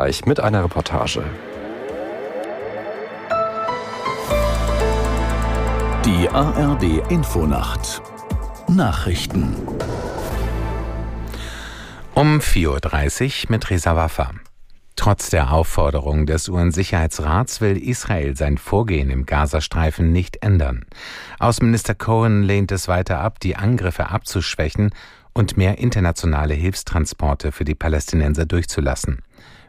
Gleich mit einer Reportage. Die ARD Infonacht Nachrichten um 4.30 Uhr mit Reza Waffa. Trotz der Aufforderung des UN-Sicherheitsrats will Israel sein Vorgehen im Gazastreifen nicht ändern. Außenminister Cohen lehnt es weiter ab, die Angriffe abzuschwächen und mehr internationale Hilfstransporte für die Palästinenser durchzulassen.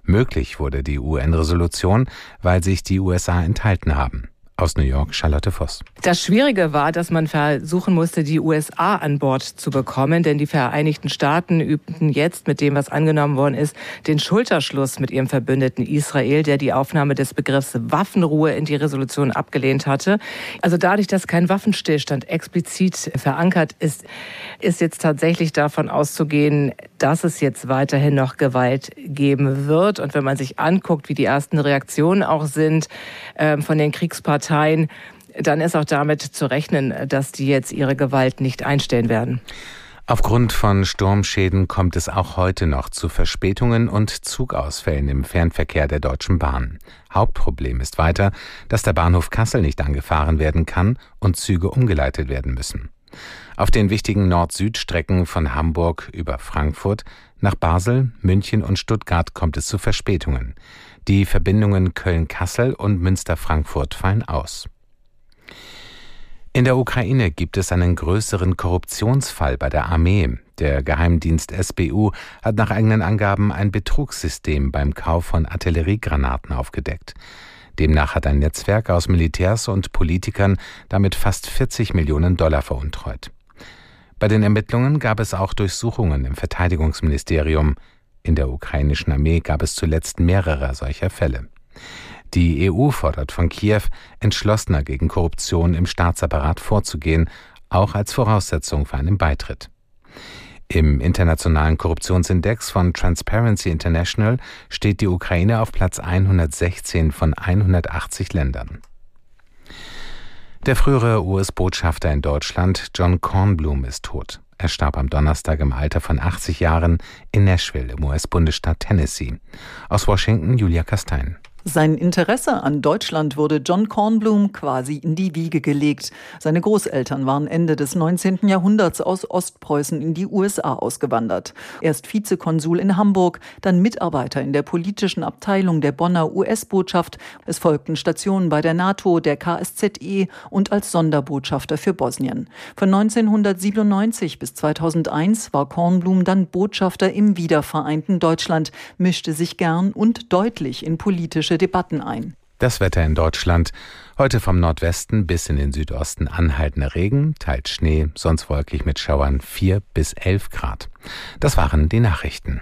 Möglich wurde die UN-Resolution, weil sich die USA enthalten haben. Aus New York, Charlotte Voss. Das Schwierige war, dass man versuchen musste, die USA an Bord zu bekommen, denn die Vereinigten Staaten übten jetzt mit dem, was angenommen worden ist, den Schulterschluss mit ihrem Verbündeten Israel, der die Aufnahme des Begriffs Waffenruhe in die Resolution abgelehnt hatte. Also dadurch, dass kein Waffenstillstand explizit verankert ist, ist jetzt tatsächlich davon auszugehen, dass es jetzt weiterhin noch Gewalt geben wird. Und wenn man sich anguckt, wie die ersten Reaktionen auch sind äh, von den Kriegsparteien, Parteien, dann ist auch damit zu rechnen, dass die jetzt ihre Gewalt nicht einstellen werden. Aufgrund von Sturmschäden kommt es auch heute noch zu Verspätungen und Zugausfällen im Fernverkehr der Deutschen Bahn. Hauptproblem ist weiter, dass der Bahnhof Kassel nicht angefahren werden kann und Züge umgeleitet werden müssen. Auf den wichtigen Nord-Süd-Strecken von Hamburg über Frankfurt nach Basel, München und Stuttgart kommt es zu Verspätungen. Die Verbindungen Köln-Kassel und Münster-Frankfurt fallen aus. In der Ukraine gibt es einen größeren Korruptionsfall bei der Armee. Der Geheimdienst SBU hat nach eigenen Angaben ein Betrugssystem beim Kauf von Artilleriegranaten aufgedeckt. Demnach hat ein Netzwerk aus Militärs und Politikern damit fast 40 Millionen Dollar veruntreut. Bei den Ermittlungen gab es auch Durchsuchungen im Verteidigungsministerium. In der ukrainischen Armee gab es zuletzt mehrere solcher Fälle. Die EU fordert von Kiew, entschlossener gegen Korruption im Staatsapparat vorzugehen, auch als Voraussetzung für einen Beitritt. Im internationalen Korruptionsindex von Transparency International steht die Ukraine auf Platz 116 von 180 Ländern. Der frühere US-Botschafter in Deutschland, John Kornblum, ist tot. Er starb am Donnerstag im Alter von 80 Jahren in Nashville im US-Bundesstaat Tennessee. Aus Washington Julia Kastein. Sein Interesse an Deutschland wurde John Kornblum quasi in die Wiege gelegt. Seine Großeltern waren Ende des 19. Jahrhunderts aus Ostpreußen in die USA ausgewandert. Erst Vizekonsul in Hamburg, dann Mitarbeiter in der politischen Abteilung der Bonner US-Botschaft. Es folgten Stationen bei der NATO, der KSZE und als Sonderbotschafter für Bosnien. Von 1997 bis 2001 war Kornblum dann Botschafter im wiedervereinten Deutschland, mischte sich gern und deutlich in politische politische Debatten ein. Das Wetter in Deutschland. Heute vom Nordwesten bis in den Südosten anhaltender Regen, teils Schnee, sonst wolkig mit Schauern 4 bis 11 Grad. Das waren die Nachrichten.